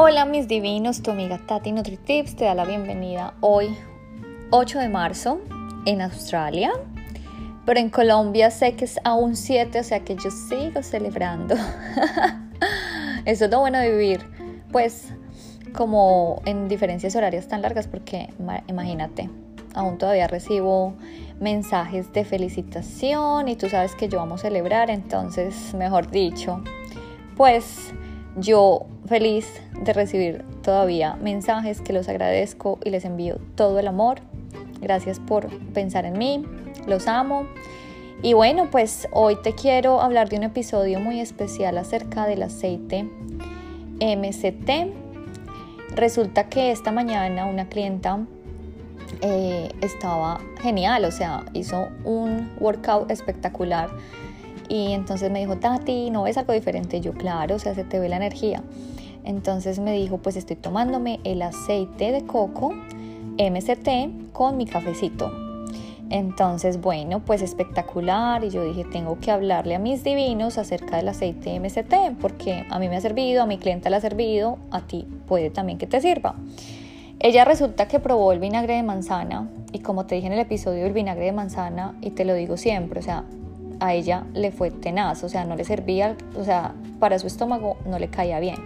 Hola mis divinos, tu amiga Tati NutriTips te da la bienvenida hoy 8 de marzo en Australia, pero en Colombia sé que es aún 7, o sea que yo sigo celebrando. Eso es lo bueno de vivir, pues como en diferencias horarias tan largas, porque imagínate, aún todavía recibo mensajes de felicitación y tú sabes que yo vamos a celebrar, entonces, mejor dicho, pues yo feliz de recibir todavía mensajes que los agradezco y les envío todo el amor. Gracias por pensar en mí, los amo. Y bueno, pues hoy te quiero hablar de un episodio muy especial acerca del aceite MCT. Resulta que esta mañana una clienta eh, estaba genial, o sea, hizo un workout espectacular y entonces me dijo, Tati, ¿no ves algo diferente? Yo, claro, o sea, se te ve la energía. Entonces me dijo, pues estoy tomándome el aceite de coco MCT con mi cafecito. Entonces, bueno, pues espectacular. Y yo dije, tengo que hablarle a mis divinos acerca del aceite MCT, porque a mí me ha servido, a mi cliente le ha servido, a ti puede también que te sirva. Ella resulta que probó el vinagre de manzana y como te dije en el episodio del vinagre de manzana, y te lo digo siempre, o sea, a ella le fue tenaz, o sea, no le servía, o sea, para su estómago no le caía bien.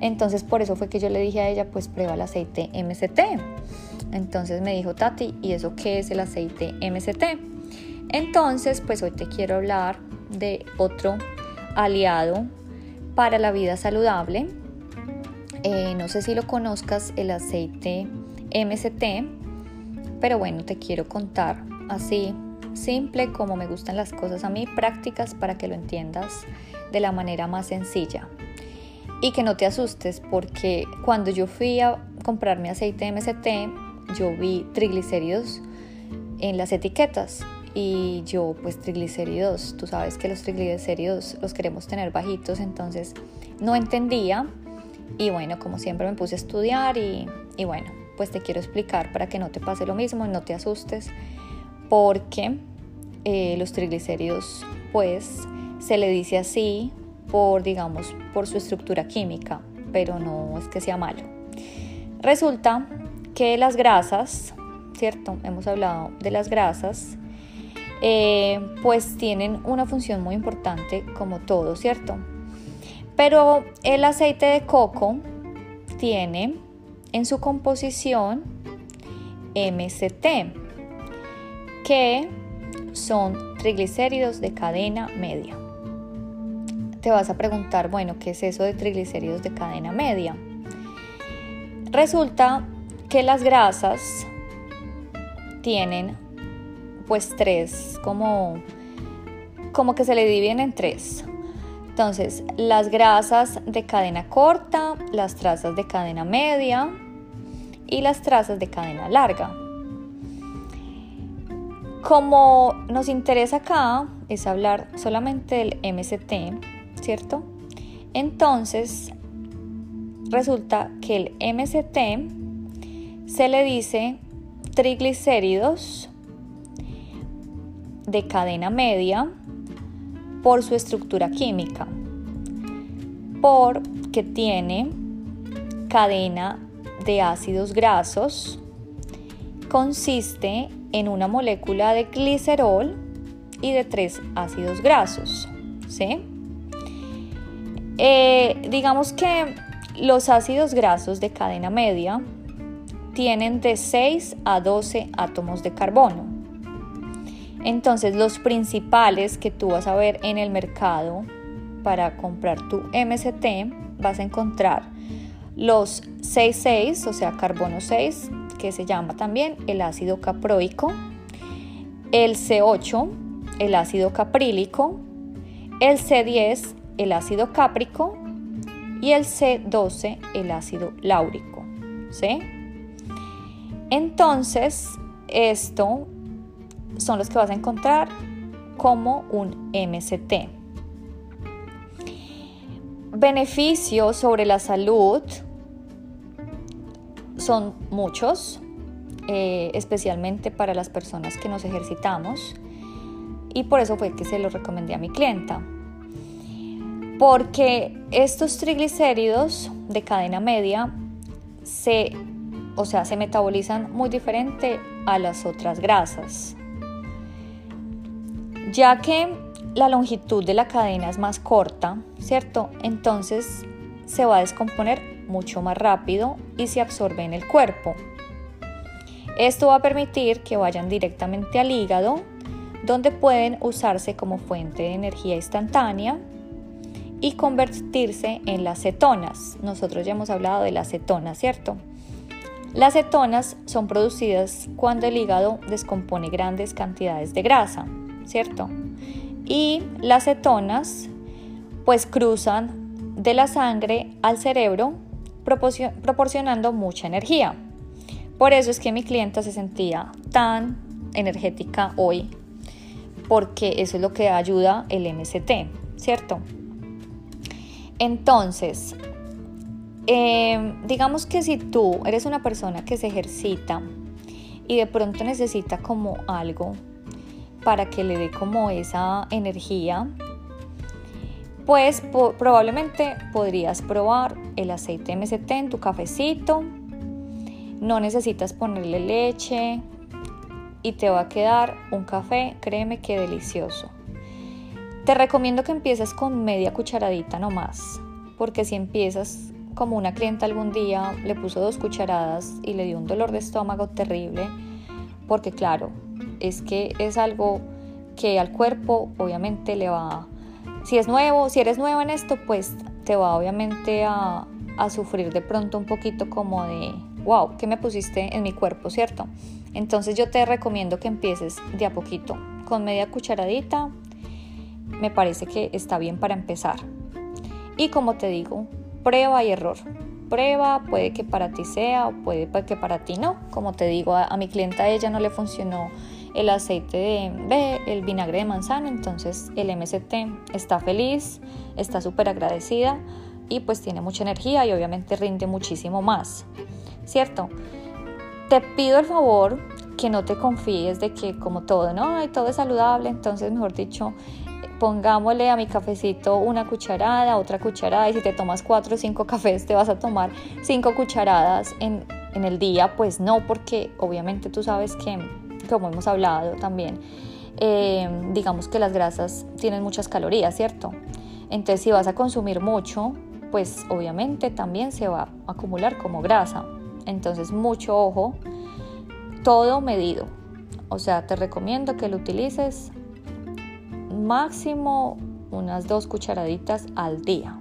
Entonces por eso fue que yo le dije a ella, pues prueba el aceite MCT. Entonces me dijo, Tati, ¿y eso qué es el aceite MCT? Entonces, pues hoy te quiero hablar de otro aliado para la vida saludable. Eh, no sé si lo conozcas, el aceite MCT, pero bueno, te quiero contar así simple como me gustan las cosas a mí, prácticas para que lo entiendas de la manera más sencilla. Y que no te asustes porque cuando yo fui a comprar mi aceite MCT, yo vi triglicéridos en las etiquetas. Y yo pues triglicéridos, tú sabes que los triglicéridos los queremos tener bajitos, entonces no entendía. Y bueno, como siempre me puse a estudiar y, y bueno, pues te quiero explicar para que no te pase lo mismo y no te asustes porque eh, los triglicéridos pues se le dice así por digamos por su estructura química pero no es que sea malo. Resulta que las grasas cierto hemos hablado de las grasas eh, pues tienen una función muy importante como todo cierto pero el aceite de coco tiene en su composición MCT que son triglicéridos de cadena media. Te vas a preguntar, bueno, ¿qué es eso de triglicéridos de cadena media? Resulta que las grasas tienen pues tres, como, como que se le dividen en tres. Entonces, las grasas de cadena corta, las trazas de cadena media y las trazas de cadena larga. Como nos interesa acá es hablar solamente del MCT, ¿cierto? Entonces, resulta que el MCT se le dice triglicéridos de cadena media por su estructura química, porque tiene cadena de ácidos grasos, consiste en una molécula de glicerol y de tres ácidos grasos. ¿sí? Eh, digamos que los ácidos grasos de cadena media tienen de 6 a 12 átomos de carbono. Entonces los principales que tú vas a ver en el mercado para comprar tu MCT vas a encontrar los 6,6, o sea, carbono 6, que se llama también el ácido caproico, el C8, el ácido caprílico, el C10, el ácido cáprico y el C12, el ácido láurico. ¿sí? Entonces, esto son los que vas a encontrar como un MCT. Beneficios sobre la salud son muchos, eh, especialmente para las personas que nos ejercitamos y por eso fue que se lo recomendé a mi clienta. Porque estos triglicéridos de cadena media se, o sea, se metabolizan muy diferente a las otras grasas. Ya que la longitud de la cadena es más corta, ¿cierto? Entonces se va a descomponer mucho más rápido y se absorbe en el cuerpo. Esto va a permitir que vayan directamente al hígado, donde pueden usarse como fuente de energía instantánea y convertirse en las cetonas. Nosotros ya hemos hablado de las cetonas, ¿cierto? Las cetonas son producidas cuando el hígado descompone grandes cantidades de grasa, ¿cierto? Y las cetonas pues cruzan de la sangre al cerebro proporcionando mucha energía. Por eso es que mi clienta se sentía tan energética hoy, porque eso es lo que ayuda el MCT, ¿cierto? Entonces, eh, digamos que si tú eres una persona que se ejercita y de pronto necesita como algo para que le dé como esa energía, pues probablemente podrías probar el aceite MCT en tu cafecito. No necesitas ponerle leche y te va a quedar un café, créeme que delicioso. Te recomiendo que empieces con media cucharadita nomás, porque si empiezas como una clienta algún día le puso dos cucharadas y le dio un dolor de estómago terrible, porque claro, es que es algo que al cuerpo obviamente le va, si es nuevo, si eres nueva en esto, pues te va obviamente a, a sufrir de pronto un poquito como de, wow, ¿qué me pusiste en mi cuerpo, cierto? Entonces yo te recomiendo que empieces de a poquito, con media cucharadita, me parece que está bien para empezar. Y como te digo, prueba y error. Prueba, puede que para ti sea o puede que para ti no. Como te digo, a, mi clienta ella no le funcionó el aceite de, el vinagre de manzana, entonces el MST está feliz, está súper agradecida y pues tiene mucha energía y obviamente rinde muchísimo más, ¿cierto? Te pido el favor que no te confíes de que como todo, ¿no? Todo es saludable, entonces mejor dicho, pongámosle a mi cafecito una cucharada, otra cucharada, y si te tomas cuatro o cinco cafés, te vas a tomar cinco cucharadas en, el día, pues no, porque obviamente tú sabes que, como hemos hablado también, eh, digamos que las grasas tienen muchas calorías, ¿cierto? Entonces si vas a consumir mucho, pues obviamente también se va a acumular como grasa. Entonces mucho ojo, todo medido. O sea, te recomiendo que lo utilices máximo unas dos cucharaditas al día.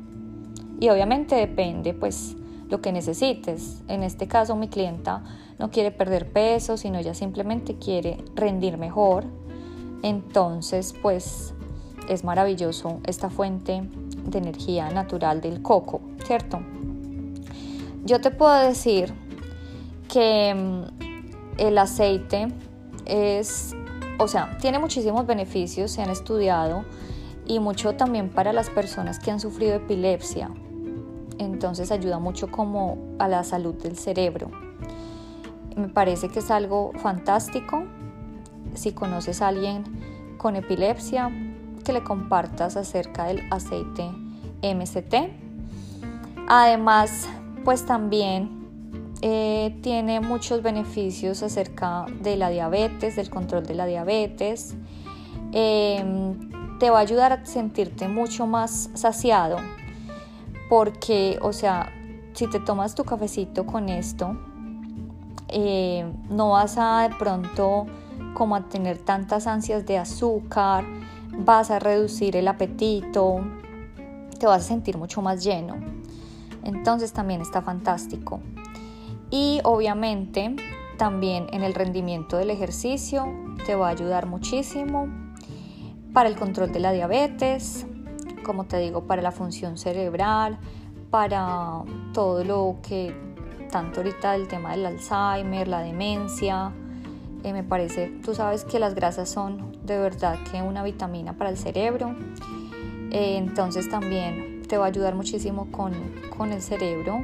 Y obviamente depende pues lo que necesites. En este caso mi clienta no quiere perder peso, sino ella simplemente quiere rendir mejor. Entonces pues es maravilloso esta fuente de energía natural del coco, ¿cierto? Yo te puedo decir que mm, el aceite es o sea, tiene muchísimos beneficios, se han estudiado y mucho también para las personas que han sufrido epilepsia. Entonces ayuda mucho como a la salud del cerebro. Me parece que es algo fantástico. Si conoces a alguien con epilepsia, que le compartas acerca del aceite MCT. Además, pues también eh, tiene muchos beneficios acerca de la diabetes, del control de la diabetes. Em, te va a ayudar a sentirte mucho más saciado porque, o sea, si te tomas tu cafecito con esto, eh, no vas a de pronto como a tener tantas ansias de azúcar, vas a reducir el apetito, te vas a sentir mucho más lleno. Entonces también está fantástico y obviamente también en el rendimiento del ejercicio te va a ayudar muchísimo para el control de la diabetes, como te digo, para la función cerebral, para todo lo que tanto ahorita el tema del Alzheimer, la demencia, eh, me parece, tú sabes que las grasas son de verdad que una vitamina para el cerebro, eh, entonces también te va a ayudar muchísimo con, con el cerebro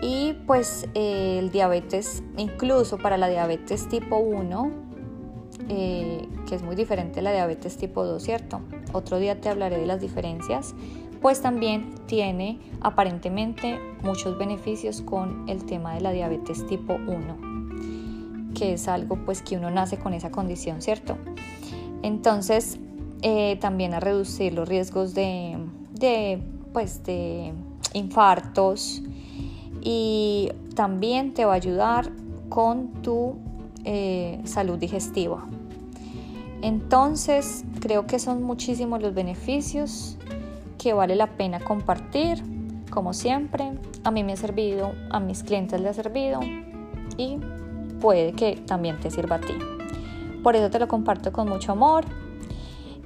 y pues eh, el diabetes, incluso para la diabetes tipo 1, eh, que es muy diferente a la diabetes tipo 2, ¿cierto? Otro día te hablaré de las diferencias, pues también tiene aparentemente muchos beneficios con el tema de la diabetes tipo 1, que es algo pues que uno nace con esa condición, ¿cierto? Entonces, eh, también a reducir los riesgos de, pues, de infartos y también te va a ayudar con tu eh, salud digestiva. Entonces, creo que son muchísimos los beneficios que vale la pena compartir. Como siempre, a mí me ha servido, a mis clientes les ha servido y puede que también te sirva a ti. Por eso te lo comparto con mucho amor.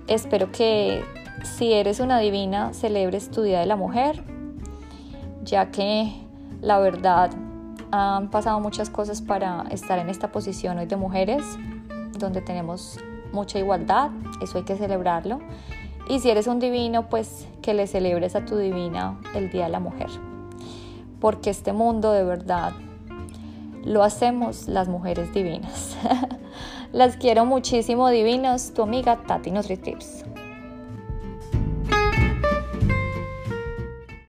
Espero que si eres una divina, celebres tu Día de la Mujer, ya que la verdad han pasado muchas cosas para estar en esta posición hoy de mujeres, donde tenemos mucha igualdad, eso hay que celebrarlo. Y si eres un divino, pues que le celebres a tu divina el Día de la Mujer. Porque este mundo de verdad lo hacemos las mujeres divinas. Las quiero muchísimo divinos, tu amiga Tati Tips.